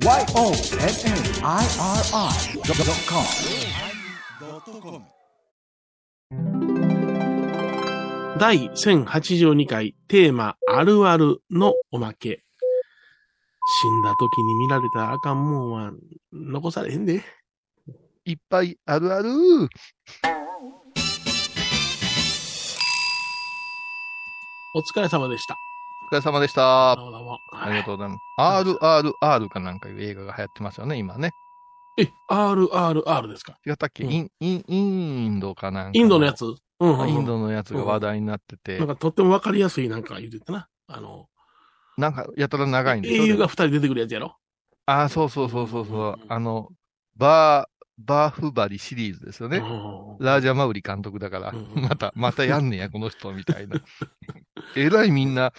YONNIRI.com 第1082回テーマあるあるのおまけ。死んだ時に見られたらあかんもんは残されへんで。いっぱいあるある。お疲れ様でした。お疲れ様でした。どうもどうも。ありがとうございます。RRR かなんかいう映画が流行ってますよね、今ね。え、RRR ですか？違ったっけ、うん。インインインドかなんか。インドのやつ。うんうんうん。インドのやつが話題になってて、なんかとってもわかりやすいなんか言うてたな。あの、なんかやたら長いんで英雄が二人出てくるやつやろ？ああ、そうそうそうそうそう。うん。あの、バー、バーフバリシリーズですよね。うんラージャマウリ監督だから、うんまた、またやんねや、この人、みたいな。えらいみんなうん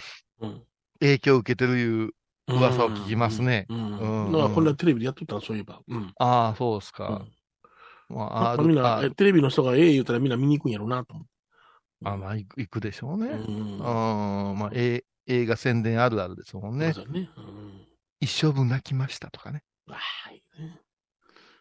影響を受けてるいう噂を聞きますね。うん。うんうんだからこれはテレビでやっとったの、そういえば。うん。ああ、そうですうか。んまあ、まあみんな、テレビの人がええ言うたらみんな見に行くんやろうなと思って。あ、まあ、行くでしょうね。うんうん、まあ、え映画宣伝あるあるですもんね。そうだね。うん一生分泣きましたとかね。ああ、い。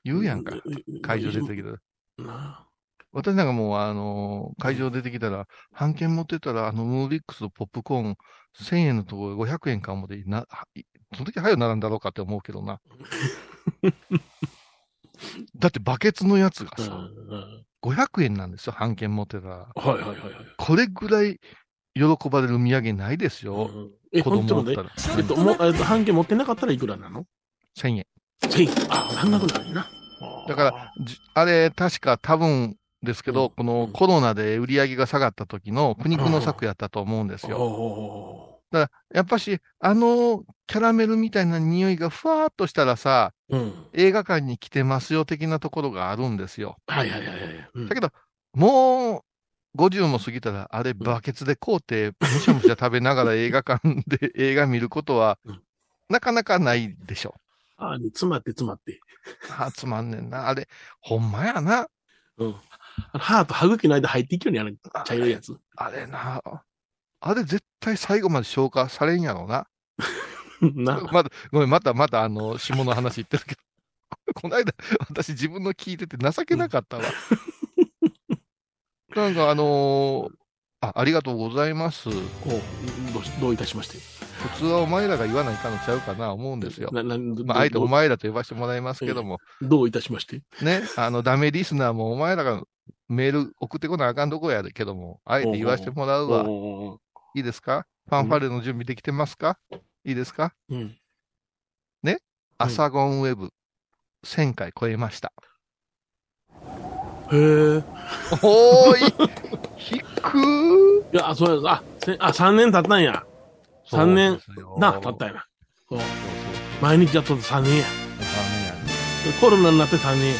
言うやんか。う会場出てきたら。な私なんかもう、あのー会場出てきたら、半券持ってたら、あの、ムービックスのポップコーン、1000円のところ500円かもで、な、はいその時早く並んだろうかって思うけどな。だってバケツのやつがうんさ、うん500円なんですよ、半券持ってたら。はいはいはいはい。これぐらい喜ばれる土産ないですよ。うんえ、子ほんとで供おったら。えっと、もえっと、半径持ってなかったらいくらなの？1000円。?1000 円。あ、半額なんやな。だから、じあれ、確か多分ですけど、うんこのコロナで売り上げが下がった時の苦肉の策やったと思うんですよ。おやっぱし、あのキャラメルみたいな匂いがふわーっとしたらさ、ーうん。映画館に来てますよ的なところがあるんですよ。はいはいはいはい。うんだけど、もう50も過ぎたら、あれ、バケツで買うて、むしゃむしゃ食べながら 映画館で映画見ることはうん、なかなかないでしょ。あに詰まって詰まって。あ、つまんねんな。あれ、ほんまやな。うん。あの歯と歯茎の間入っていくようにある茶色いやつ。あれな。あれ絶対最後まで消化されんやろな。な。まだ、ごめん、またまたあの、下の話言ってるけど。この間、私自分の聞いてて情けなかったわ。なんかあのーあ、ありがとうございます。おどどういたしまして。普通はお前らが言わないかんのちゃうかな思うんですよ。ななまあ、あえてどお前らと呼ばせてもらいますけども、どういたしまして？ね、あの、ダメリスナーもお前らがメール送ってこなあかんとこやけども、あえて言わせてもらうわ。おいいですか？ファンファレの準備できてますか？いいですか？うん。アサゴンウェブ1000回超えました。へえ。おーい引くいや、そうや、あ、せあ、3年経ったんや。三年な、経ったんやな。そう毎日やっとって3年や。コロナになって3年や。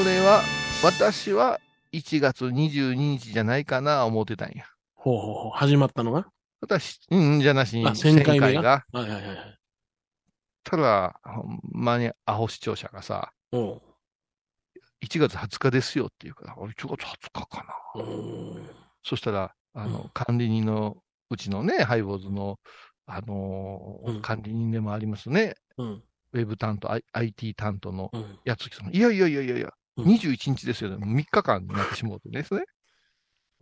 俺は、私は1月22日じゃないかな思ってたんや。ほうほうほう。始まったのが？私、うん、じゃなしにあ1000 1000回目が？はいはいはいはい。ただ、ほんまにアホ視聴者がさ、おう1月20日ですよって言うから、俺1月20日かな。うん。そしたら、あの、うん管理人の、うちのね、ハイボーズの、あのーうん管理人でもありますね、うん。ウェブ担当、I- IT 担当のうん。やつきさん。いやいやいやいやいや、うん21日ですよね。3日間になってしもうてですね。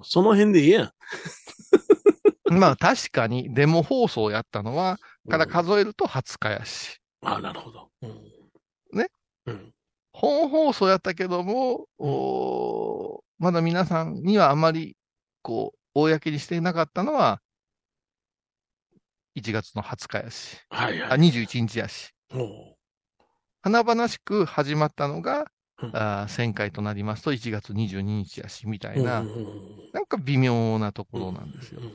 その辺でええやん。まあ確かにデモ放送やったのは、からうん数えると20日やし。あ、なるほど。うん。ね。うん。本放送やったけども、おーまだ皆さんにはあまり、こう、公にしていなかったのは、1月の20日やし。あ、はいはい。21日やし。お々しく始まったのが、うんあー1000回となりますと1月22日やし、みたいな、うんなんか微妙なところなんですよう。ん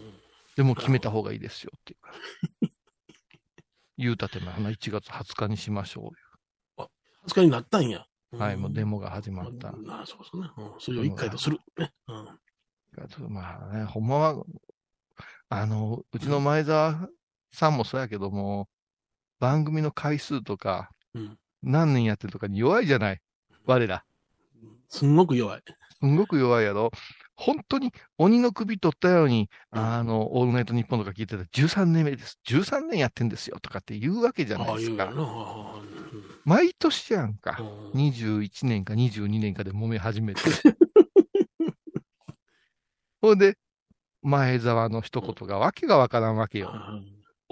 でも決めた方がいいですよっていうから。言うたての花1月20日にしましょ20日になったんや。はい、もうデモが始まった。うんあそうそうね。うんそれを一回とする。ね。うん。まあね、ほんまは、あの、うちの前澤さんもそうやけども、番組の回数とか、うん何年やってるとかに弱いじゃない。我ら。すんごく弱い。すんごく弱いやろ。本当に鬼の首取ったように、あの、オールナイトニッポンとか聞いてたら13年目です。13年やってんですよとかって言うわけじゃないですか毎年やんか。うん21年か22年かで揉め始めて。ほんで、前澤の一言がわけがわからんわけよ。う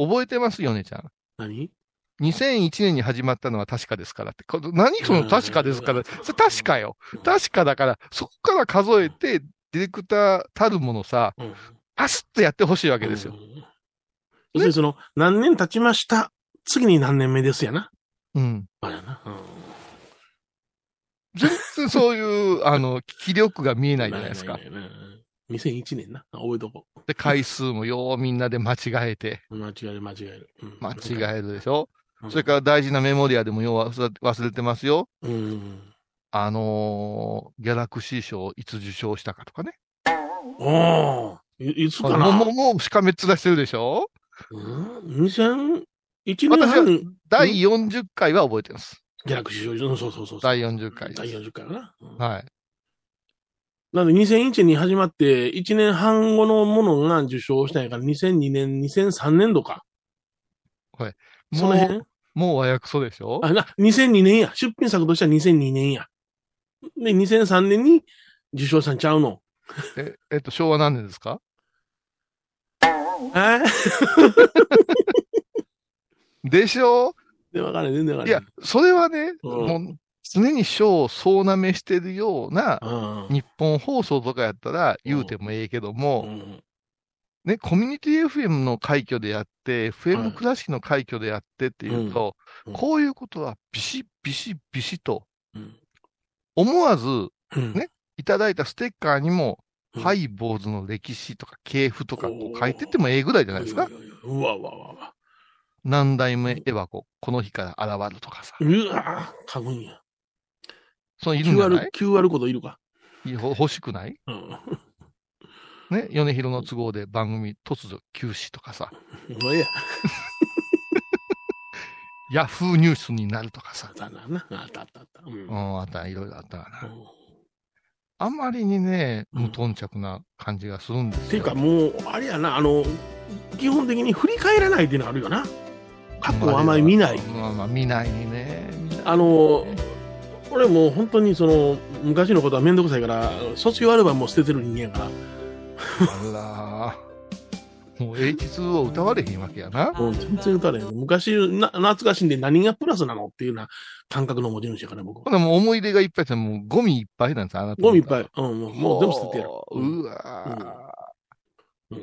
ん覚えてますよねちゃん。何？2001年に始まったのは確かですからって。この何その確かですから。それ確かよ。確かだから、そこから数えて、ディレクターたるものさ、うんパスッとやってほしいわけですよ。うん要するにその、何年経ちました。次に何年目ですやな。うん。あれやな。うん全然そういう、あの、気力が見えないじゃないですかな。いないない2001年な。覚えとこで、回数もようみんなで間違えて、う。間違える間違える。うん間違えるでしょ。うんそれから大事なメモリアでもよう忘れ忘れてますよ。うん。あのーギャラクシー賞をいつ受賞したかとかね。おーいいつかな？もう、もう、しかめっ面してるでしょ？うん、2001年半、第40回は覚えてます。ギャラクシー賞、そうそうそうそう。第40回。第40回かな？うんはい。なんで2001年に始まって、1年半後のものが受賞したんやから、2002年、2003年度か。そのも辺う、もう和訳そでしょ？あ、な、2002年や。出品作としては2002年や。で、2003年に受賞したんちゃうの。え、えっと、昭和何年ですか？え？でしょ？で、わかんない、全然わかんない。いや、それはね、うん。もう、常に賞を総なめしてるような、うん、日本放送とかやったら言うてもええけども、うんね、コミュニティ FM の快挙でやって、はい FM クラシックの快挙でやってっていうと、こういうことはビシッビシッビシッと、うん。思わずうん。ねいただいたステッカーにも、うん。ハイ坊主の歴史とか系譜とか書いてってもええぐらいじゃないですか。うわうわうわうわ。何代目エバコ、この日から現るとかさ。うわ書くんや。そういるんじゃない、QR コードいるか。欲しくない？うん。ね、米広の都合で番組突如休止とかさ。や。ヤフーニュースになるとかさあっ。たな。あったあったあった。うん。ううんん、あった、いろいろあったかな。あんまりにね、うん無頓着な感じがするんですよ。っていうかもう、あれやな、あの、基本的に振り返らないっていうのがあるよな。過去をあまり見ない。まあまあ、見ないね。見ないあの、俺もう本当にその、昔のことはめんどくさいから、卒業アルバムも捨ててる人間やから、あら。もう H2 を歌われへんわけやな。もう全然歌われへん。昔な、懐かしいんで何がプラスなのっていうような感覚の持ち主やから、僕ほ。んでもう思い出がいっぱいで、もうゴミいっぱいなんですあなたのゴミいっぱい。うん、もうもう全部捨ててやる。うわうん。ー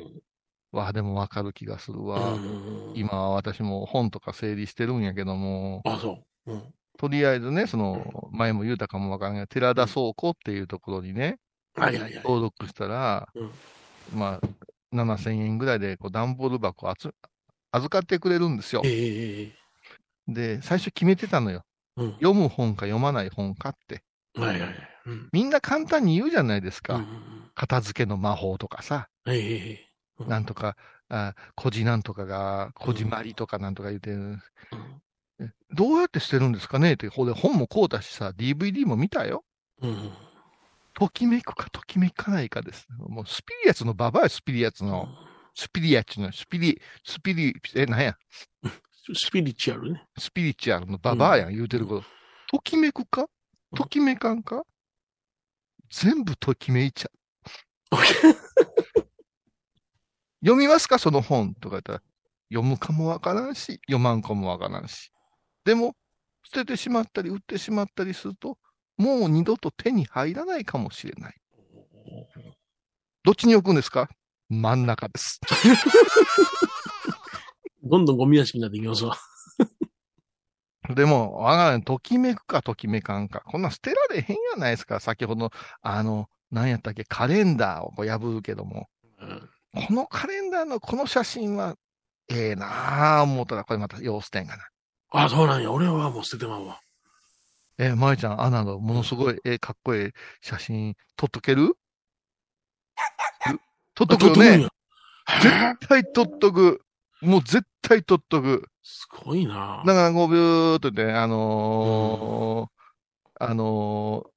わあ、でもわかる気がするわ。うん今は私も本とか整理してるんやけども、あ、そう。うん。とりあえずね、その、前も言うたかもわからんが、寺田倉庫っていうところにね、はいはいはい。登録したら、うんまあ、7000円ぐらいで、こう、段ボール箱をあつ預かってくれるんですよえ。えええで、最初決めてたのよ。うん。読む本か読まない本かって。はいはいはい。うん。みんな簡単に言うじゃないですか。うん片付けの魔法とかさ、ええええうんなんとか、あこじなんとかが、こじまりとかなんとか言って、うんどうやって捨てるんですかねって、ほれ本も買うたしさ、DVD も見たよ。うん。ときめくかときめかないかです。もうスピリアツのババアよスピリアツの。スピリアツの、スピリ、スピリ、え、なんや、スピリチュアルね。スピリチュアルのババアやん、言うてること。ときめくか？ときめかんか？全部ときめいちゃう。読みますか？その本とか言ったら、読むかもわからんし、読まんかもわからんし。でも、捨ててしまったり、売ってしまったりすると、もう二度と手に入らないかもしれない。どっちに置くんですか？真ん中です。どんどんゴミ屋敷になっていきますわ。でも、わからん。ときめくかときめかんか。こんなん捨てられへんやないですか。先ほど、あの、何やったっけ、カレンダーをこう破るけども。うんこのカレンダーのこの写真は、ええなあ思ったら、これまた様子点かな。あ、そうなんや。俺はもう捨ててまうわ。えー、舞ちゃん、アナのものすごい、えーかっこいい写真撮っとける？撮っとくよね？絶対撮っとく。もう絶対撮っとく。すごいな。だから、こう、ビューっとね、あのーあのー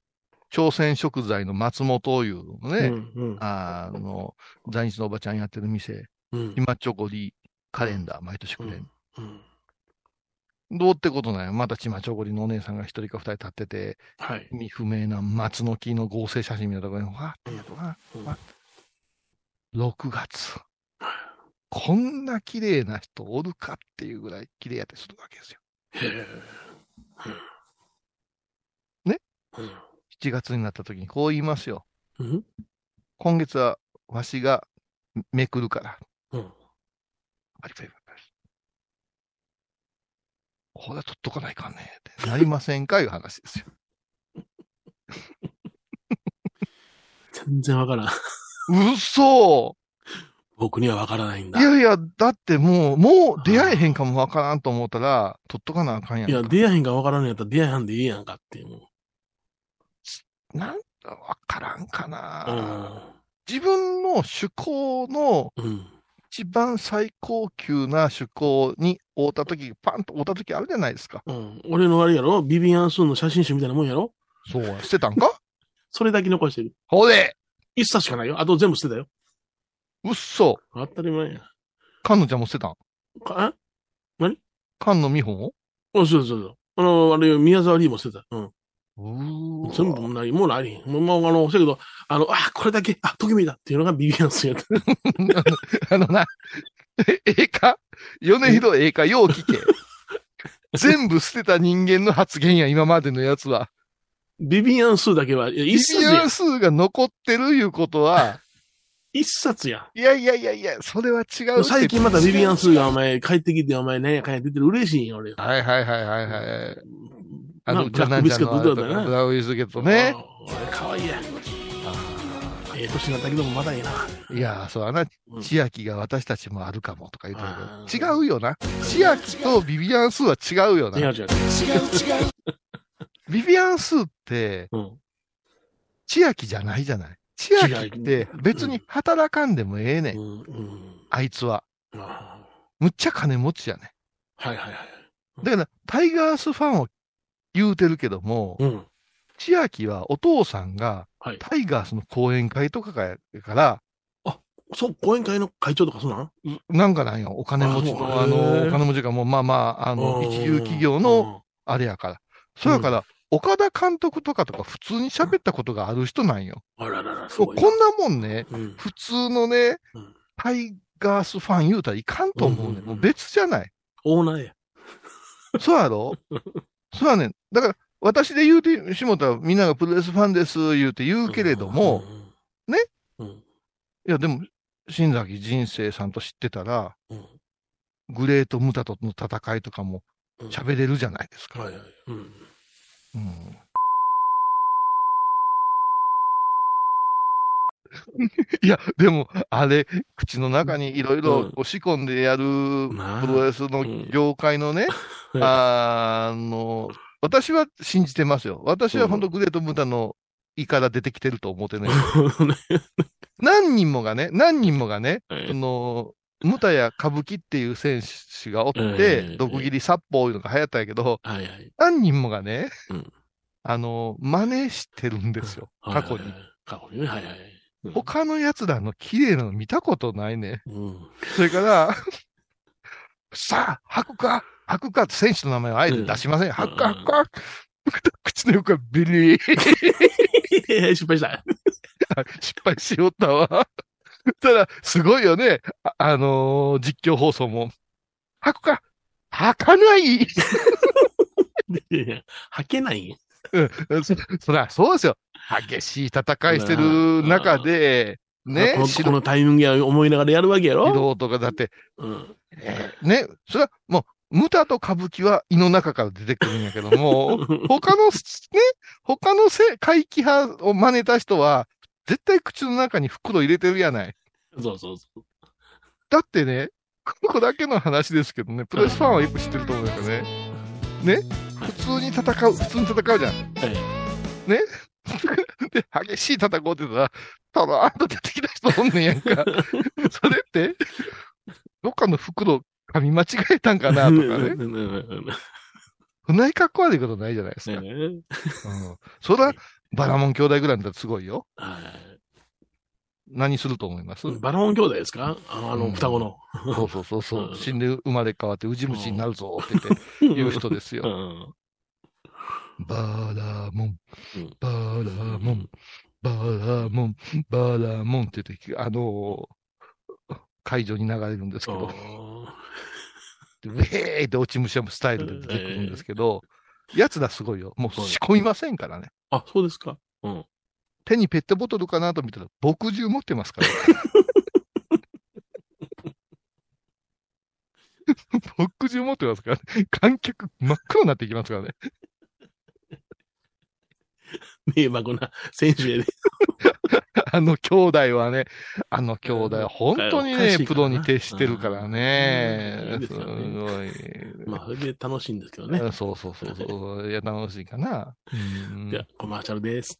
朝鮮食材の松本いうのね、うんうん。あの、在日のおばちゃんやってる店、うん。今チョコリカレンダー毎年くれん。うんどうってことないまたちまちょごりのお姉さんが一人か二人立ってて、はい。意味不明な松の木の合成写真見たところに、わーってやるな。うんわ6月。こんな綺麗な人おるかっていうぐらい綺麗やってするわけですよ。へえ。ね？うん。7月になった時にこう言いますよ。うん？今月はわしがめくるから。うん。パリパリパリパリ。これは取っとかないかんねって。なりませんかいう話ですよ。全然わからん。嘘僕にはわからないんだ。いやいや、だってもう、もう出会えへんかもわからんと思ったら、取っとかなあかんやんか。いや、出会いへんかわからんのやったら出会いはんでいいやんかっていう。なんだ、わからんかな、うん。自分の趣向のうん。一番最高級な趣向に会うたとき、パンと会うたときあるじゃないですか。うん。俺のあれやろ？ビビアン・スーンの写真集みたいなもんやろ？そうや。捨てたんか？それだけ残してる。ほれ一冊しかないよ。あと全部捨てたよ。うっそ当たり前や。菅野ちゃんも捨てたん？か？菅野美穂あ、そうそうそう。あの、あれ、宮沢りーも捨てた。うん。全部ない、もうない。もう、あの、せやけど、あの、あ、これだけ、あ、ときめいたっていうのがビビアンスやった。あのな、えええか？米広ええか？よう聞け。全部捨てた人間の発言や、今までのやつは。ビビアンスだけは、一冊やビアン。数が残ってるいうことは、一冊や。いやいやいやいや、それは違う。最近またビビアンスがお前帰ってきてお前何やかんや出てる嬉しいんよ、俺。はいはいはいはいはい。あの、なブラックビスケットだよな。ブラックビスケットね。かわいいや。ええ年になったけどもまだいいな。いやー、そうやなうん。千秋が私たちもあるかもとか言ってけど、ー違うよな。千秋とビビアンスーは違うよな。違う違う。ビビアンスーって、うん。千秋じゃないじゃない。千秋って別に働かんでもええね。うんん。うん。あいつは。あむっちゃ金持ちやね。ーはいはいはい。だから、タイガースファンを言うてるけども、うん。千秋はお父さんがはい。タイガースの講演会とかがやから、そう、講演会の会長とかそうなん？なんかなんよ、お金持ちの、あの、お金持ちがもう、まあまあ、あの、一流企業の、あれやから。そやから、岡田監督とかとか普通に喋ったことがある人なんよ。うん。あららら、すこごいな。んなもんね、うん。普通のねうん、タイガースファン言うたらいかんと思うね。うんもう別じゃない。オーナーや。そうやろ？そうやねん。だから、私で言うてしもたらみんながプロレスファンです言うて言うけれども、うん、ね？うん。いやでも、新崎人生さんと知ってたら、うん。グレート・ムタとの戦いとかもうん。喋れるじゃないですか。はいはい。うん。うん いや、でも、あれ、口の中にいろいろ仕込んでやるまあプロレスの業界のね、あの、私は信じてますよ。私は本当グレート・ムタの胃から出てきてると思ってね。何人もがね、何人もがね、はいその、ムタや歌舞伎っていう選手がおっえてえ、毒斬り殺法いうのが流行ったんやけど、はいはい。何人もがねうん、あの、真似してるんですよ。過去に。過去にね。はいはい。うん他の奴らの綺麗なの見たことないね。うん。それから、さあ、吐くか？吐くか？って選手の名前をあえて出しません。吐くか？吐くか？口の横がビリー。失敗した。失敗しよったわ。ただ、すごいよね。あ、あのー実況放送も。吐くか？吐かない 吐けないうんそ、そら、そうですよ。激しい戦いしてる中で、ねこ、の素このタイミングや思いながらやるわけやろ？人とかだって、うん。ね、それはもう、ムタと歌舞伎は胃の中から出てくるんやけども、他の、ね、他のせ怪奇派を真似た人は、絶対口の中に袋入れてるやない。そうそうそう。だってね、ここだけの話ですけどね、プロレスファンはよく知ってると思うんですよね。ね？普通に戦う、普通に戦うじゃん。はい。で、激しい戦うって言ったら、ただあんと出てきた人おんねんやんか。それって、どっかの袋噛み間違えたんかなとかね。そんなにかっこ悪いことないじゃないですか。うん。そら、バラモン兄弟ぐらいだったらすごいよ。はい。何すると思います？バロン兄弟ですか？あの、あの双子の。そうそうそうそうう。ん死んで生まれ変わってウジ虫になるぞって言って言う人ですよ。うん。バラモンうん、バラモン、バラモン、バラモンって言って、あのー会場に流れるんですけど、でウェーって落ち武者スタイルで出てくるんですけど、奴らすごいよ。もう仕込みませんからね。あ、そうですか。うん。手にペットボトルかなと見たら、墨汁持ってますから。墨汁持ってますからね。観客真っ黒になっていきますからね。迷惑な選手やで。あの兄弟はね、あの兄弟は本当にね、プロに徹してるからね。すごい。まあ、それで楽しいんですけどね。そうそうそうそう。いや、楽しいかな。うんじゃあ、コマーシャルです。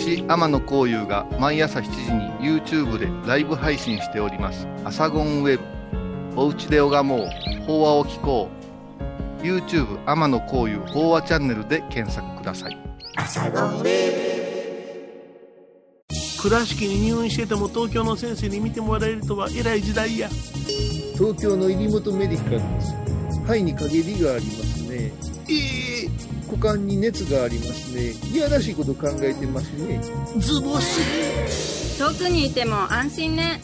私、天野幸雄が毎朝7時に YouTube でライブ配信しております。アサゴンウェブ。おうちで拝もう。法話を聞こう。YouTube 天野幸雄法話チャンネルで検索ください。倉敷に入院してても東京の先生に見てもらえるとは偉い時代や。東京の入元メディカルです肺に陰りがありますねええ股間に熱がありますねいやらしいこと考えてますねズボス。遠くにいても安心ね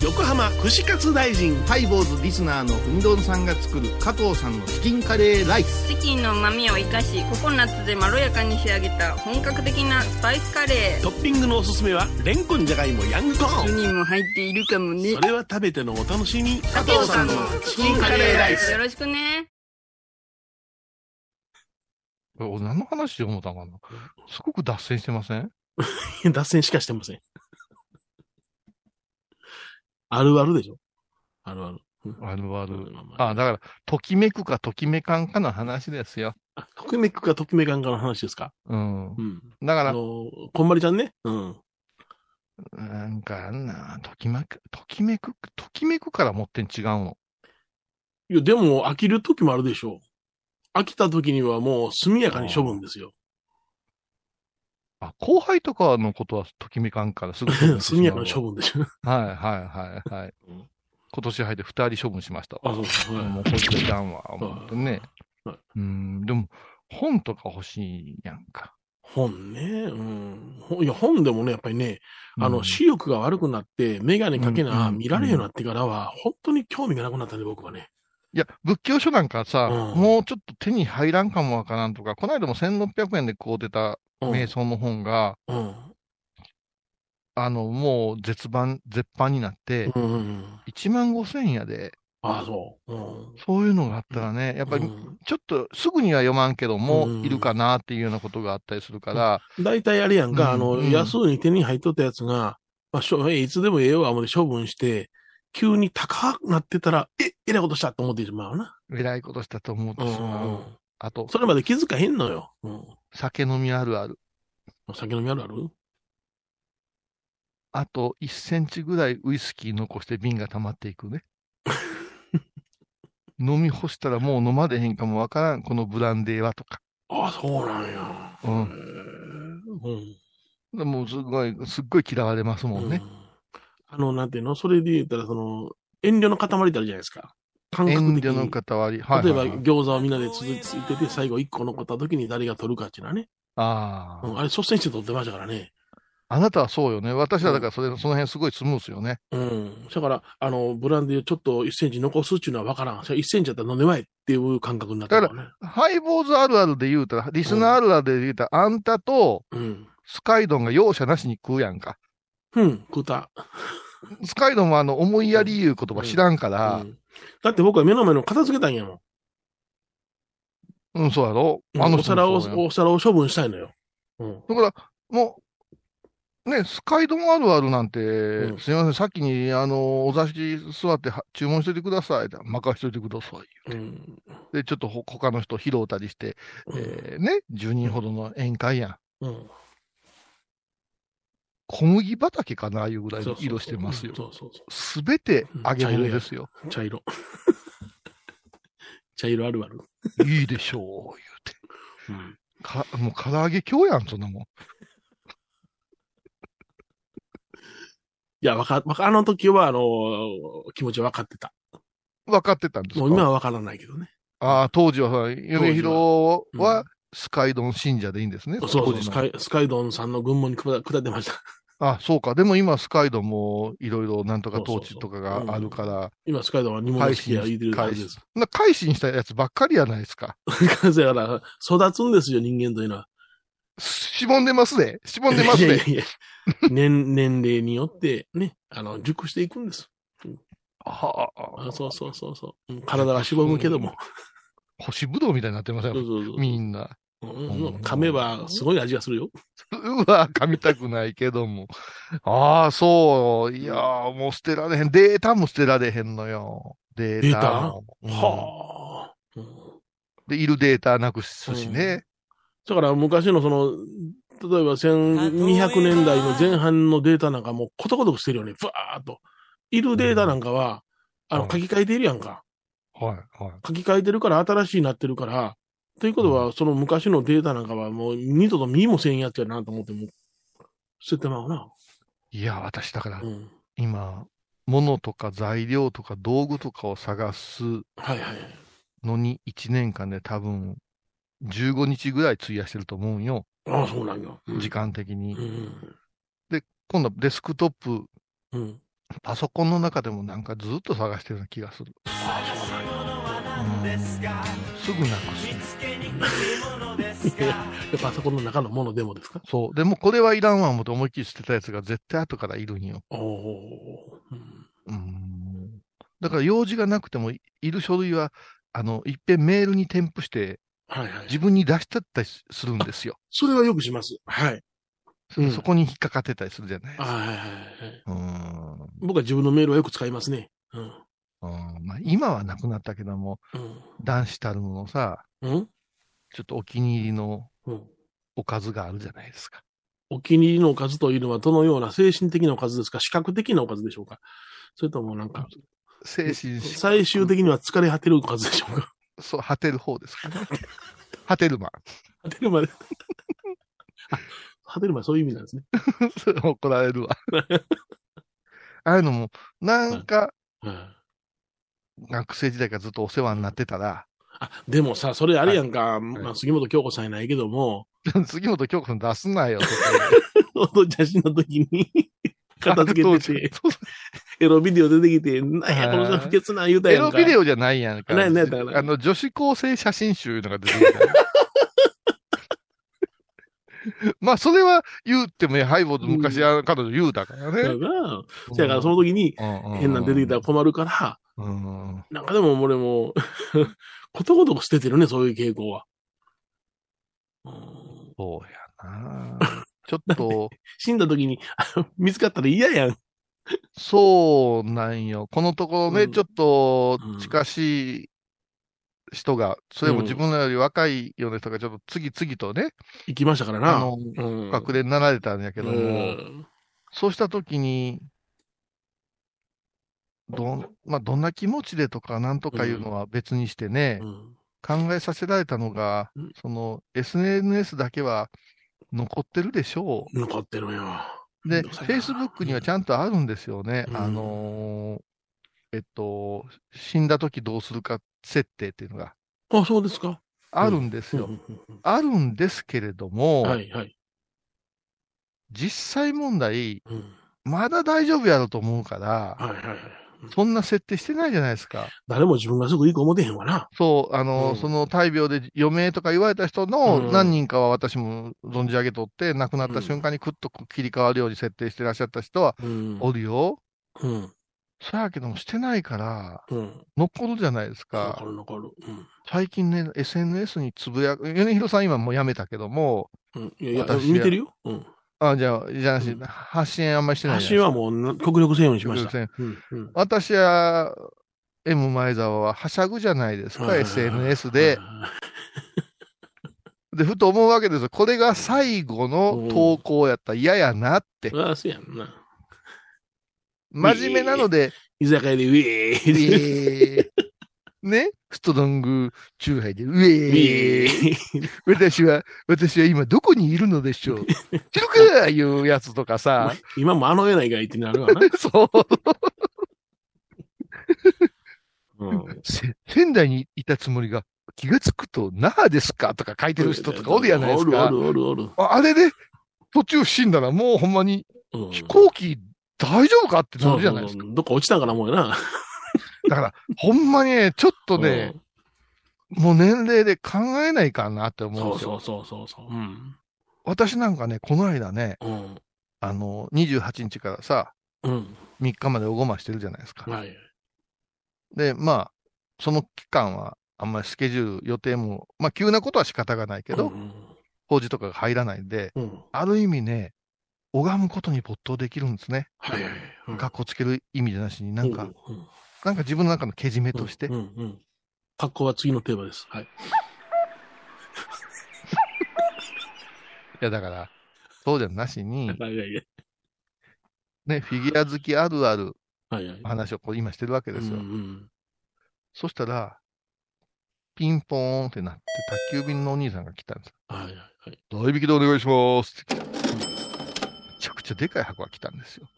横浜串カツ大臣。ハイボーズリスナーのうみどんさんが作る加藤さんのチキンカレーライス。チキンの旨味を生かしココナッツでまろやかに仕上げた本格的なスパイスカレートッピングのおすすめは、レンコンじゃがいもヤングコーン。10人も入っているかもねそれは食べてのお楽しみ。加藤さんのチキンカレーライスよろしくね俺何の話で思ったかな？すごく脱線してません？脱線しかしてません。あるあるでしょ？あるある。うんあるある。まあまああ、だから、ときめくかときめかんかの話ですよ。あときめくかときめかんかの話ですか？うん。うん。だから、あの、こんまりちゃんね。うん。なんかあんな、ときめく、ときめく、ときめくから持ってん違うの。いや、でも飽きる時もあるでしょう。飽きた時にはもう速やかに処分ですよ。あ、後輩とかのことはときめかんからすぐ 速やかに処分でしょ。はいはいはいはいうん。今年入って二人処分しましたわ。あ、そうです。はいもうこいついらんわ、思ってねはい。うん、でも、本とか欲しいやんか。本ね。うん。ほいや、本でもね、やっぱりね、あの、うん視力が悪くなって、メガネかけな、うん見られるようになってからは、本当に興味がなくなったね、僕はね。いや、仏教書なんかさ、うんもうちょっと手に入らんかもわからんとか、この間も1600円で買うてたうん。瞑想の本が、うん。あの、もう絶版、絶版になって、うんうん。1万5千円やで、ああ、そう。うん。そういうのがあったらね、やっぱりうんちょっとすぐには読まんけども、うんいるかなっていうようなことがあったりするから、大体あれやんか、あの、うん安に手に入っとったやつが、まあ、しょえいつでもええわ、思って処分して、急に高くなってたら、え、えらいことしたと思ってしまうな。えらいことしたと思ってうんしまう。うんうん。あと、それまで気づかへんのよ。うん。酒飲みあるある。お酒飲みあるある？あと1センチぐらいウイスキー残して瓶が溜まっていくね。飲み干したらもう飲まれへんかもわからん、このブランデーはとか。ああ、そうなんや。うんうん。でもうすごい、すっごい嫌われますもんね。うんあの、なんていうの？それで言ったら、その、遠慮の塊ってあるじゃないですか。感遠覚的に慮の塊。はい例えば餃子をみんなでつついてて、最後1個残った時に誰が取るかっていうのはね。ああ、うん、あれ率先して取ってましたからね。あなたはそうよね。私はだからそれ、その辺すごいスムースよね。うん。だから、あの、ブランデーちょっと1センチ残すっていうのは分からん。1センチだったら飲んでまえっていう感覚になったからね。ハイボーズあるあるで言うたら、リスナーあるあるで言うたら、あんたとうん。スカイドンが容赦なしに食うやんか。うん、食うた。スカイドンはあの、思いやりいう言葉知らんからう、んだって僕は目の前の片付けたんやもん。うん、そうやろ？うんあのお皿を、お皿を処分したいのよ。うん。だから、もう、ね、スカイドンあるあるなんて、うんすみません、さっきに、あの、お座敷座っては注文しといてください。任しといてください。うん。で、ちょっとほ他の人拾うたりして、えーね、10人ほどの宴会やん。うん。小麦畑かな、いうぐらいの色してますよ。そうそうそすべて揚げ物ですよ。う。茶色。茶色あるある。いいでしょう、言うて。うん。か、もう唐揚げ今日やん、そんなもん。いや、わか、わか、あの時は、あの、気持ち分かってた。分かってたんですか？もう今は分からないけどね。ああ、当時はさ、米広うんはスカイドン信者でいいんですね。そうそう、スカイ、スカイドンさんの軍門に下下ってました。あ、そうか。でも今、スカイドンもいろいろなんとか統治とかがあるから、今、スカイドンは煮物好きや言うてるはずです。な改心したやつばっかりやないですか。だから、育つんですよ、人間というのは。しぼんでますね。しぼんでますね。いやいやいや年、年齢によってね、あの、熟していくんです。はあそうそうそうそう。うん体はしぼむけども。星ぶどうみたいになってませんそうそうそうみんな。噛めばすごい味がするよ。うわ、噛みたくないけども。ああ、そう。いやーもう捨てられへん。データも捨てられへんのよ。データも。うんはあ。うんで、いるデータなくすしね。だから昔のその、例えば1200年代の前半のデータなんかもうことごとく捨てるよね。ブワーっと。いるデータなんかは、あの、うん書き換えているやんか。はい、はい。書き換えてるから新しいなってるから。ということは、その昔のデータなんかはもう二度と見もせんやつやなと思っても、捨ててまうな。いや、私だからう、ん。今、物とか材料とか道具とかを探す。のに1年間で多分15日ぐらい費やしてると思うんよ。ああ、そうなんよ。うん時。間的にう。ん。今度はデスクトップ、うん。パソコンの中でもなんかずっと探してるような気がする。ああ、そうなんよ。うんすぐなくす。パソコンの中のものでもですか？そう。でもこれはいらんわ思って思いっきり捨てたやつが絶対後からいるんよ。おお。うんうん。だから用事がなくてもいいる書類は、あの、いっぺんメールに添付してはいはい。自分に出してったりするんですよ。それはよくします。はい。うんそこに引っかかってたりするじゃないですか。はいはいはいはい。うん。僕は自分のメールはよく使いますね。うん。うんまあ、今はなくなったけども、うん。男子たるものさ、うん？ちょっとお気に入りのうん。おかずがあるじゃないですか。お気に入りのおかずというのはどのような精神的なおかずですか？視覚的なおかずでしょうか？それともなんか、精神し、最終的には疲れ果てるおかずでしょうか？そう、果てる方ですかね。果てるま。果てるまで。あ、果てるまでそういう意味なんですね。怒られるわ。ああいうのも、なんか、はい学生時代からずっとお世話になってたら、あ、でもさ、それあれやんか、まあ、杉本京子さんやないけども、杉本京子さん出すなよ、とかお父ちゃん死の時に片付けてて、エロビデオ出てきて、なんや、この人不潔な言うたエやんか。ロビデオじゃないやんか。ならあの、女子高生写真集いうのが出てきた。まあ、それは言ってもね、ハイボーズ昔は彼女言うたからね。だから、その時に変なん出てきたら困るから、うんうんなんかでも俺も、ことごとく捨ててるね、そういう傾向は。うんそうやな。ちょっと、死んだ時に見つかったら嫌やん。そうなんよ。このところね、うんちょっとうん近しい人が、それも自分より若いような人がちょっと次々とね、行きましたからな。あの、うん学年になられたんやけどうも、んそうしたときに、どん、まあ、どんな気持ちでとか、なんとかいうのは別にしてね、うん考えさせられたのがうん、その SNS だけは残ってるでしょ残ってるよ。う。で、めんどくさいな Facebook にはちゃんとあるんですよね。うんあのーえっと、死んだときどうするか設定っていうのがあ、そうですか。あるんですよ。あるんですけれども、はいはい。実際問題、うんまだ大丈夫やろと思うから、はいはいはい。そんな設定してないじゃないですか。誰も自分がすぐいい子思てへんわな。そう、あの、うんその大病で余命とか言われた人のうん何人かは私も存じ上げとって、亡くなった瞬間にクッと切り替わるように設定してらっしゃった人はうん。おるよ。うん。そやけどもしてないから、うん。残るじゃないです残か。る残る。最近ね、SNS につぶやく、米広さん今もうやめたけども、うん。うん。いやいや、私は見てるよ。うん。あ、じゃあ、じゃなし、うん。発信あんまりしてない発信はもうな極力せんようにしました。極うんうん。私は、M 前澤ははしゃぐじゃないですか、SNS で。で、ふと思うわけですよ。これが最後の投稿やったら嫌やなって。ああ、そうやんな。真面目なので、居酒屋でウェーイえーね、ストロングチューハイで、ウウェーイ私は、私は今どこにいるのでしょう 知るかいうやつとかさ、今もあの絵ないかいってなるわな。そう、うんせ仙台にいたつもりが気がつくと那覇ですかとか書いてる人とかおるやないですかお。るおるおる。ああれで途中死んだらもうほんまにうん飛行機大丈夫かってなるじゃないですか。どっか落ちたんかな、もうやな。だから、ほんまにね、ちょっとね、もう年齢で考えないかなってうん、思うんですよ。そうそうそうそうそう。うん。私なんかね、この間ね、うん。あの、28日からさ、うん。3日までおごましてるじゃないですか。はい。で、まあ、その期間は、あんまりスケジュール、予定も、まあ、急なことは仕方がないけど、うん法事とかが入らないんで、うん。ある意味ね、拝むことに没頭できるんですね。はいはい。うんかっこつける意味じゃなしに、なんか、うんなんか自分の中のけじめとしてうん、うんうん。格好は次のテーマです。はい。いや、だから、そうじゃなしに、はいはいはい。ね、フィギュア好きあるあるはいはい。話をこう今してるわけですよ。うんうんそしたら、ピンポーンってなって、宅急便のお兄さんが来たんです。はいはいはい。代引きでお願いしますって来た。めちゃくちゃでかい箱が来たんですよ。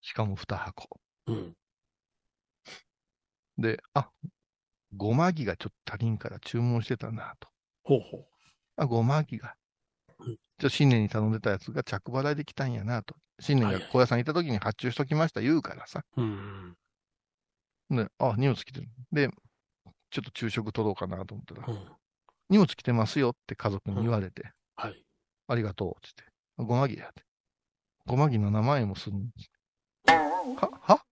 しかも2箱。うん。で、あ、ごまぎがちょっと足りんから注文してたなと。ほうほあ、ごまぎが。うんちょっと新年に頼んでたやつが着払いで来たんやなと。新年が小屋さん行った時に発注しときました言うからさ。う。うん。ね、あ、荷物来てる。で、ちょっと昼食取ろうかなと思ったら、うん。荷物来てますよって家族に言われて、はい。ありがとうって言って、ごまぎやって。ごまぎ7万円もするんです。は、は？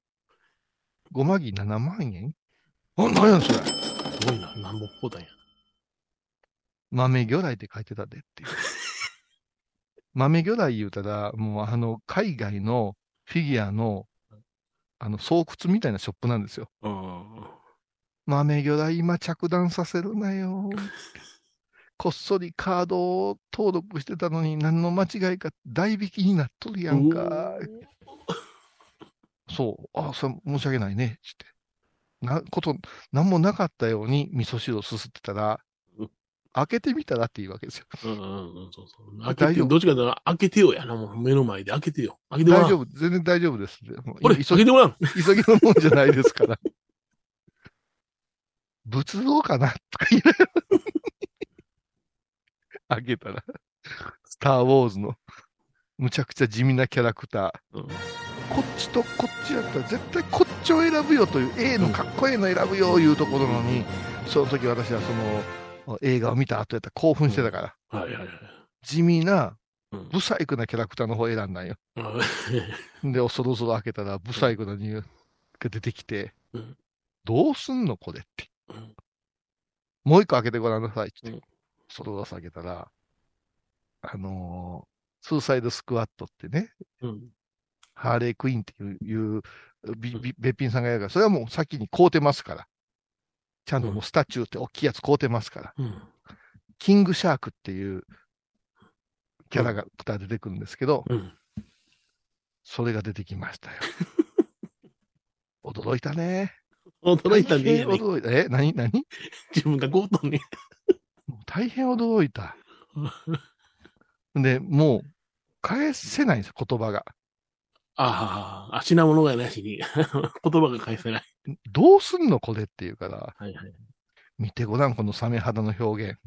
ごまぎ7万円あ、何やねんそれ。すごいな。なんぼこうだんや。豆魚雷って書いてたでっていう。豆魚雷言うたら、もうあの、海外のフィギュアの、あの、巣窟みたいなショップなんですよ。うん。豆魚雷今着弾させるなよ。こっそりカードを登録してたのに何の間違いか代引きになっとるやんか。そう。あ、それ申し訳ないね。つって。な、こと、なんもなかったように味噌汁をすすってたらうん、開けてみたらっていうわけですよ。うんうんうん、そうそう。あ開けて、どっちかというと開けてよやな、もう目の前で開けてよ。開けてごらん。大丈夫。全然大丈夫です。もうこれ、い開けてごらん。急ぎのもんじゃないですから。仏像かなとか言いながら。開けたら、スター・ウォーズのむちゃくちゃ地味なキャラクター。うんこっちとこっちやったら絶対こっちを選ぶよという A のかっこいいの選ぶよいうところなのに、その時私はその映画を見た後やったら興奮してたから、はいはいはい。地味な、うんブサイクなキャラクターの方を選んだんよ。うんで、そろそろ開けたら、ブサイクな匂いが出てきて、うんどうすんのこれって。うんもう一個開けてごらんなさいって。うんそれを開けたら、あのースーサイドスクワットってね、うん。ハーレークイーンっていう、べっぴんさんがやるから、それはもう先に買うてますから。ちゃんともうスタチューって大きいやつ買うてますから。うん。キングシャークっていうキャラが出てくるんですけど、うん。それが出てきましたよ。驚いたね。驚いたね。驚いた。え、何何？自分が強盗に。もう大変驚いた。で、もう、返せないんですよ、言葉が。ああ、あ、品物がなしに。言葉が返せない。どうすんのこれっていうから、はいはい。見てごらん、このサメ肌の表現。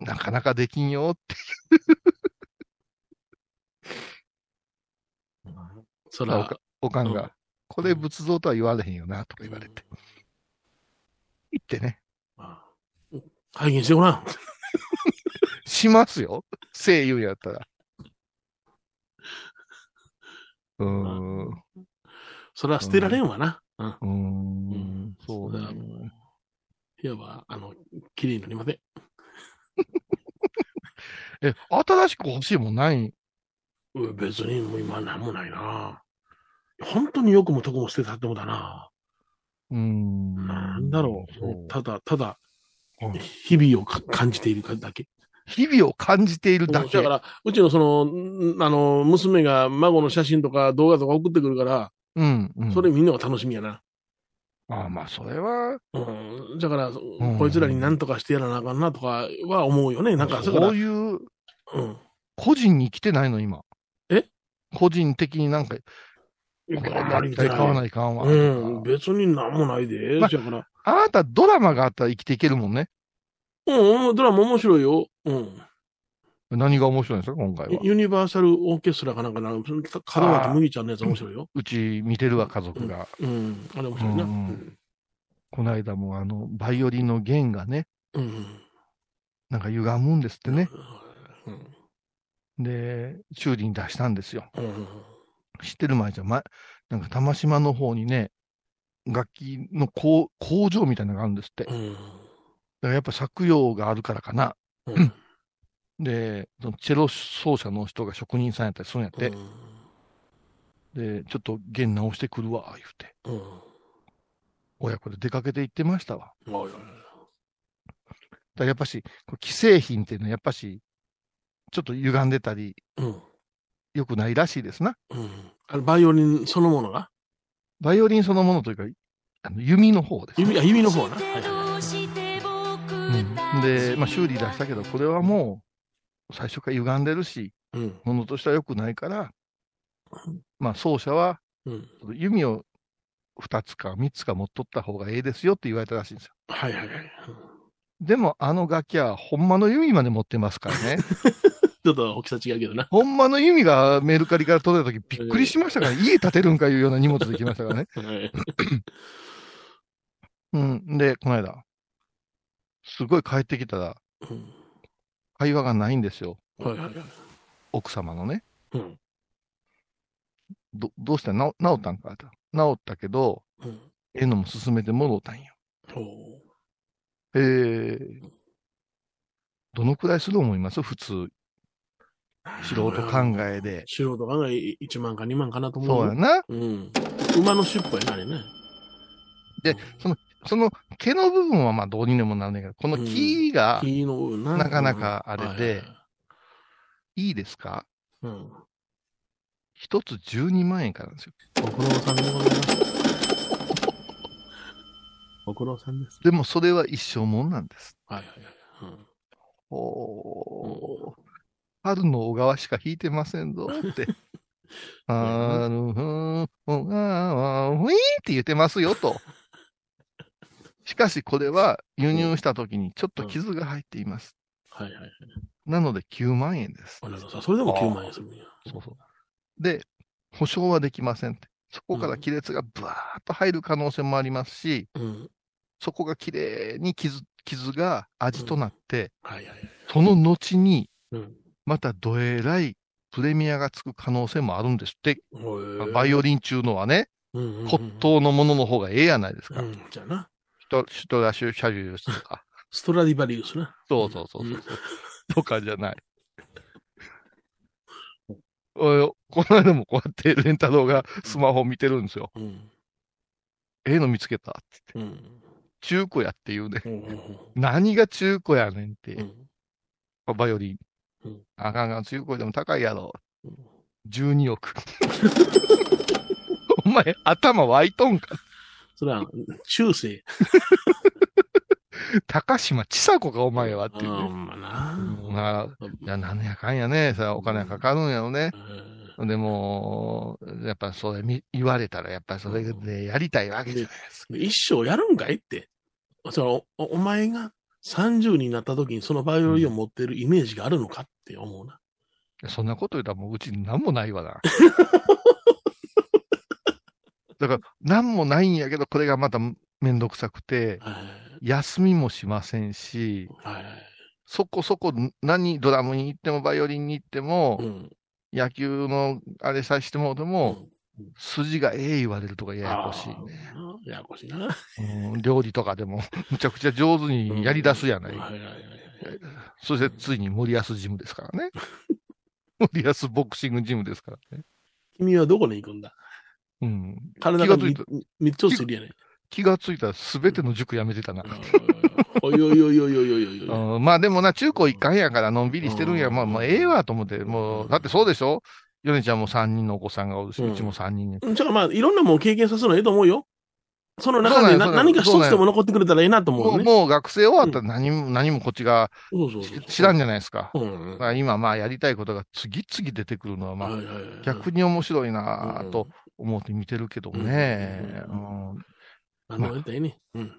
なかなかできんよって。そらおか、おかんが、うんこれ仏像とは言われへんよな、とか言われて。言ってね、ああ拝見してごらん。しますよ。声優やったら。うーん。うそら捨てられんわな。うん。ーん。そうだいわば、あの、綺麗になりません。え、新しく欲しいもんない？うん別にもう今なんもないな。本当によくもとこも捨てたってもだな。うーん。なんだろう。ただ、ただうん、日々をか感じているかだけ。日々を感じているだけ。だから、うちのその、んあの、娘が孫の写真とか動画とか送ってくるから、うん、うん。それ見るのが楽しみやな。ああ、まあ、それは、うん。だから、んこいつらに何とかしてやらなあかんなとかは思うよね。なんか、そういう、うん。個人に来てないの、今。え？個人的になんか、これ買わないかんわ。うん。別になんもないで。まだから、あなたドラマがあったら生きていけるもんね。うん、ドラマ面白いよ。うん。何が面白いんですか、今回は？ユニバーサルオーケストラかなんかな、門脇麦ちゃんのやつ面白いよ。うち見てるわ、家族が。うん。あれ面白いな。ううんん。この間もあの、バイオリンの弦がね、うん。なんか歪むんですってね。うん。で、修理に出したんですよ。うん。知ってる前じゃ、ま、なんか玉島の方にね、楽器の工工場みたいなのがあるんですって。だかうん。らやっぱ作用があるからかな。うん。で、そのチェロ奏者の人が職人さんやったりするんやって。で、ちょっと弦直してくるわ、言うて。うん。親子で出かけて行ってましたわ。だからやっぱし、既製品っていうのはやっぱし、ちょっと歪んでたり。うん。良くないらしいですな。うん。あれ、バイオリンそのものが？バイオリンそのものというか、あの弓の方です、指、あ、指の方な。はいはいはい。うん、で、まあ、修理出したけど、これはもう、最初から歪んでるし、うん。ものとしては良くないから、まあ、奏者は、うん。弓を2つか3つか持っとった方がええですよって言われたらしいんですよ。はいはいはい。でも、あの楽器は、ほんまの弓まで持ってますからね。ちょっと大きさ違うけどな。ほんまの弓がメルカリから取れた時びっくりしましたから、家建てるんかいうような荷物で来ましたからね。はいうん。で、この間、すごい帰ってきたら、うん会話がないんですよ。はいはいはい。奥様のね。うん。ど、どうした？な治ったんか？と。治ったけど、うん。ええのも進めてもろうたんよ。おえー、どのくらいする思います？普通。素人考えで。素人考え1万か2万かなと思う。そうや。な。うん。馬の尻尾やな、あれね。で、その毛の部分はまあどうにでもなんねんけど、この木がな。なかなかあれではいはいですか？うん。一つ12万円からなんですよ。ご苦労さんでございます。ご苦労さんです。でもそれは一生もんなんです。はいはいはい。うんおー春の小川しか弾いてませんぞって。あるふん、小川、ウィーって言ってますよと。しかしこれは輸入した時にちょっと傷が入っています。はいはいはい。なので9万円です。あなるほどさそれでも9万円するんや。そうそう。で、保証はできませんって。そこから亀裂がブワーッと入る可能性もありますし、うん。そこがきれいに傷、傷が味となって、はいはいはい。その後にうん。またどえらいプレミアがつく可能性もあるんですって。バイオオリン中のはね、リン骨董のものの方がええやないですか。うん。じゃあな。トシュトラシュシャリュースとか？ストラディバリウスな。そうそうそうそう。うんとかじゃない。おいこの間もこうやってレンタロウがスマホ見てるんですよ。うん。ええの見つけたって言って。うん。中古やって言うね。うんうん何が中古やねんって。うん。バイオリン。うんあかんが中古でも高いやろ。うん12億。お前、頭湧いとんか？それは、中世。高島千佐子か、お前はっていうあね。うんまあ、いや、なんやかんやね。さ、お金かかるんやろね。うんでも、やっぱそれみ言われたら、やっぱりそれでやりたいわけじゃないですか。一生やるんかいって。そのおお前が30になった時にそのバイオリンを持ってるイメージがあるのかって思うな。そんなこと言ったらもううちに何もないわな。だから、何もないんやけど、これがまためんどくさくて、はい休みもしませんし、はいそこそこ何ドラムに行ってもバイオリンに行っても、うん。野球のあれさしてもうても、うん筋がええ言われるとかややこしいね。ややこしいな。うん料理とかでも、むちゃくちゃ上手にやり出すやない。そしてついに森保ジムですからね。リアスボクシングジムですからね。君はどこに行くんだ？うん。体が3つするやね気がついたら全ての塾やめてたな。おいおいおいおいおいおいおい。まあでもな、中高一貫やからのんびりしてるんや。まあまあええわと思って。もう、だってそうでしょ？ヨネちゃんも3人のお子さんがおるし、うちも3人。うん、ちょまあいろんなもん経験させるのええと思うよ。その中で何か一つでも残ってくれたらええなと思う、もう学生終わったら何も、何もこっちが知らんじゃないですか。うん、今まあやりたいことが次々出てくるのはまあ逆に面白いなと。思って見てるけどね。ううんあの、やったらええね。うん。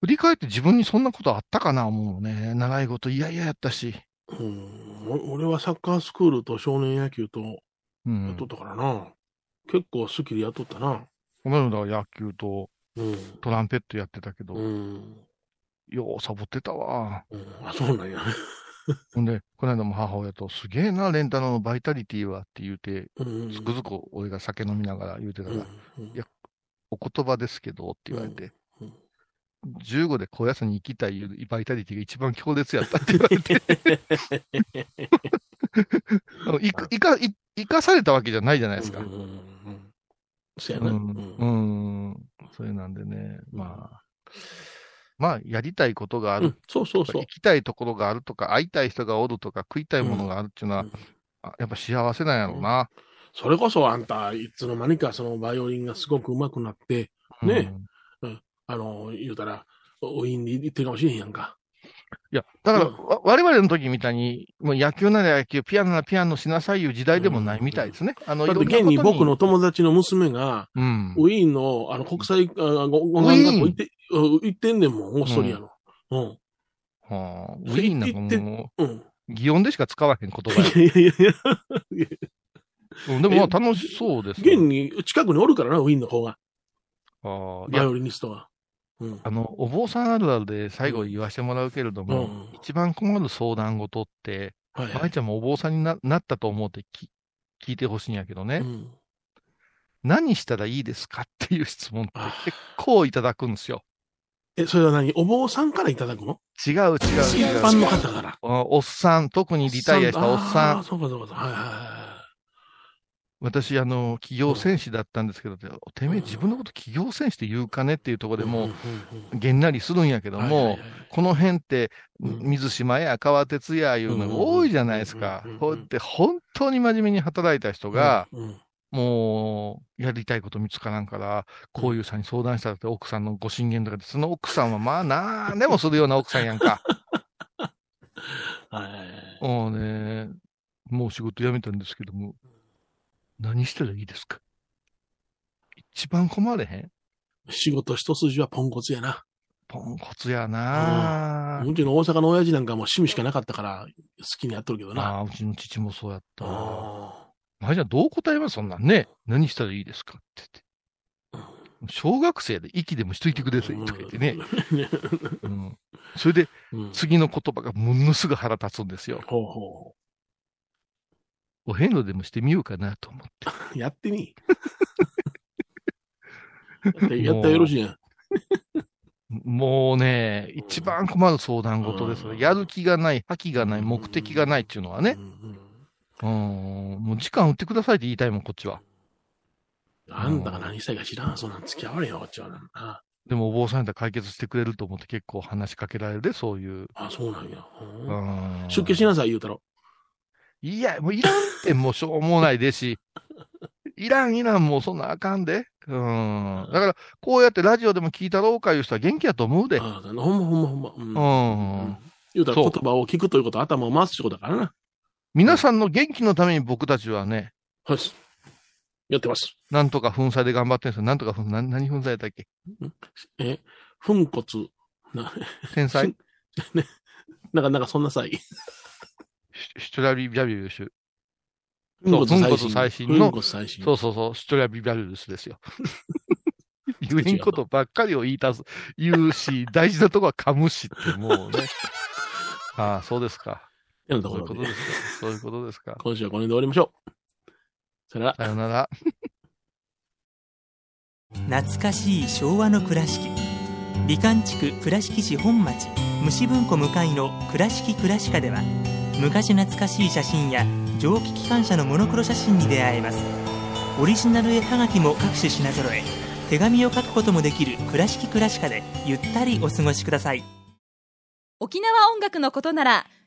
振り返って自分にそんなことあったかな思うね。習い事嫌々やったし。うん、お俺はサッカースクールと少年野球とうんやっとったからな。結構好きでやっとったな。この間は野球とうん。トランペットやってたけど、うん。ようサボってたわ。うん、あ、そうなんや。ほんで、この間も母親と、すげえな、レンタルのバイタリティはって言うて、うん。つくづく俺が酒飲みながら言うてたら、いやお言葉ですけどって言われて、うん15で高野山に行きたいバイタリティが一番強烈やったって言われて、いか、いか、い生かされたわけじゃないじゃないですか。うんうんうん。そうやな。うん、うん。うん、それなんでね、まあ、まあ、やりたいことがあるうん、そうそうそう行。きたいところがあるとか、会いたい人がおるとか、食いたいものがあるっていうのは、うんあやっぱ幸せなんやろうな。それこそあんた、いつの間にかそのバイオリンがすごく上手くなって、ねあの、言うたら、お院に行ってるかもしれへんやんか。いや、だから、うんわ我々の時みたいに、もう野球なら野球、ピアノならピアノしなさいいう時代でもないみたいですね。あの、だって現に僕の友達の娘が、うん。ウィーンのあの国際あご語学学校行って、うん行ってんねんもん、オーストリアの。うん。はあ、ウィーンなんかもうん。う、擬音でしか使わへん言葉やいやいやいや。うんでもまあ楽しそうです現に近くにおるからな、ウィーンの子が。ああバイオリニストが。うん。あの、お坊さんあるあるで最後言わせてもらうけれども、うん一番困る相談事って、はいはい。舞ちゃんもお坊さんにななったと思うてき聞いてほしいんやけどね、うん何したらいいですかっていう質問って結構いただくんですよ。え、それは何？お坊さんからいただくの？違う違う一違う。般の方から。おおっさん、特にリタイアしたおっさんあー。そうかそうかそうか。はいはいは私、あの、企業戦士だったんですけど、てめえ自分のこと企業戦士って言うかねっていうところい。でもんんうんげんなりするんやけどもはいはいはい、この辺って、うん水島や川鉄やいうのが多いじゃないですかうんうんうん。こうやって本当に真面目に働いた人が、うんうんもう、やりたいこと見つからんから、こういうさんに相談したらって奥さんのご進言とかで、その奥さんはまあ、なんでもするような奥さんやんか。はいもうね、もう仕事辞めたんですけども、何したらいいですか？一番困れへん？仕事一筋はポンコツやな。ポンコツやなうちの大阪の親父なんかも趣味しかなかったから好きにやっとるけどな。ああ、うちの父もそうやった。あまあじゃあどう答えます？そんなんね。何したらいいですかって言って。小学生で息でもしといてくださいとか言ってね。うん。それでうん次の言葉がものすぐ腹立つんですよ。ほうほお遍路でもしてみようかなと思って。う。やってみ。やったらよろしいやん。もうね、一番困る相談事ですやる気がない、覇気がない、目的がないっていうのはねう。んうんうん。もう時間売ってくださいって言いたいもん、こっちは。あんたが何したいか知らん。そんなん付き合われよ、こっちはな。あでもお坊さんやったら解決してくれると思って結構話しかけられるで、そういう。あ、そうなんや。ううんん出家しなさい、言うたろ。いや、もういらんってもうしょうもないでし。いらんいらん、もうそんなあかんで。うん。だから、こうやってラジオでも聞いたろうかいう人は元気やと思うで。あほんまほんまほんま。うんうん。言うたら言葉を聞くということは頭を回すってことだからな。皆さんの元気のために僕たちはね、はい。やってます。なんとか粉砕で頑張ってるんですよ。なんとか粉、な何粉砕だっけ？え、粉骨。な、天才？ね、なんか、なんかそんな際。シトラビビャビウシュ。粉粉骨最新の最新。そうそうそう、シュトラビビャビウスですよ。言えんことばっかりを言いたす、言うし、大事なとこは噛むしって、もうね。ああ、そうですか。やなところでそういうことで。すか。そういうことですか。今週はこの辺で終わりましょう。さよなら。さよなら。懐かしい昭和の倉敷美観地区倉敷市本町虫文庫向かいの「倉敷倉歯科」では昔懐かしい写真や蒸気機関車のモノクロ写真に出会えますオリジナル絵はがきも各種品揃え手紙を書くこともできる「倉敷倉歯科」でゆったりお過ごしください沖縄音楽のことなら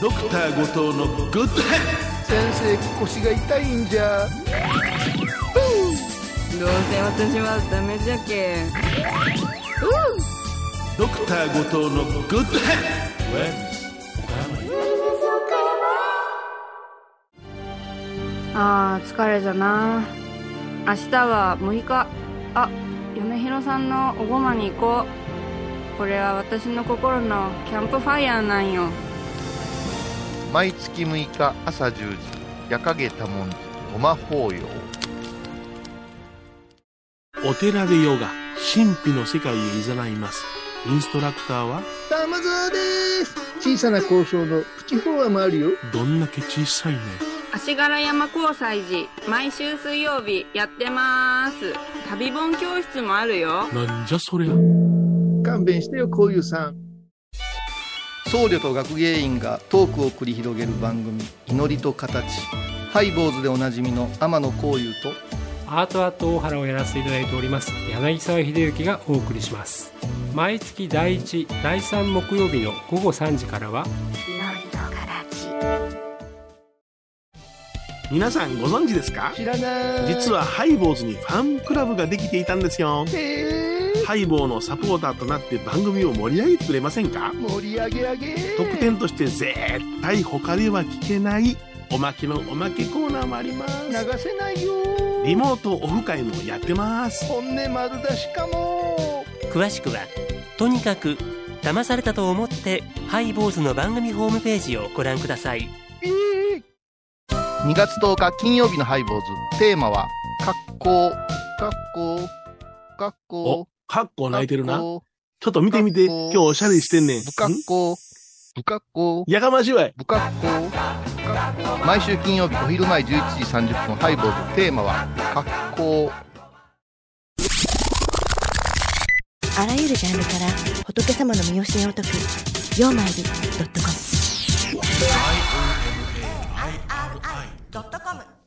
ドクター後藤のグッドヘッ先生腰が痛いんじゃ。どうせ私はダメじゃけドクター後藤のグッドヘッあー疲れじゃな。明日は6日。あ米広さんのおごまに行こう。これは私の心のキャンプファイヤーなんよ毎月6日朝10時夜影多文字ごま法要お寺でヨガ神秘の世界へ誘います。インストラクターは玉沢です。小さな交渉のプチフォアもあるよ。どんだけ小さいね。足柄山交際時毎週水曜日やってます。旅本教室もあるよ。なんじゃそりゃ。勘弁してよこういうさん僧侶と学芸員がトークを繰り広げる番組「祈りと形」ハイボーズでおなじみの天野幸雄とアートアート大原をやらせていただいております柳沢秀幸がお送りします。毎月第1第3木曜日の午後3時からは皆さんご存知ですか？知らない。実はハイボーズにファンクラブができていたんですよ。へえハイボーのサポーターとなって番組を盛り上げてくれませんか？盛り上げ上げ。特典として絶対他では聞けないおまけのおまけコーナーもあります。流せないよ。リモートオフ会もやってます。本音丸出しかも。詳しくはとにかく騙されたと思ってハイボーズの番組ホームページをご覧ください。えー。2月10日金曜日のハイボーズ。テーマは「格好」格好格好おカッコ泣いてるな。ちょっと見てみて。かっこ。今日おしゃれしてんねん。不格好。不格好。やかましいわい。不格好。毎週金曜日お昼前11時30分ハイボーズ。テーマは「格好」あらゆるジャンルから仏様の身教えを解く「曜マイルドットコム」ドットコム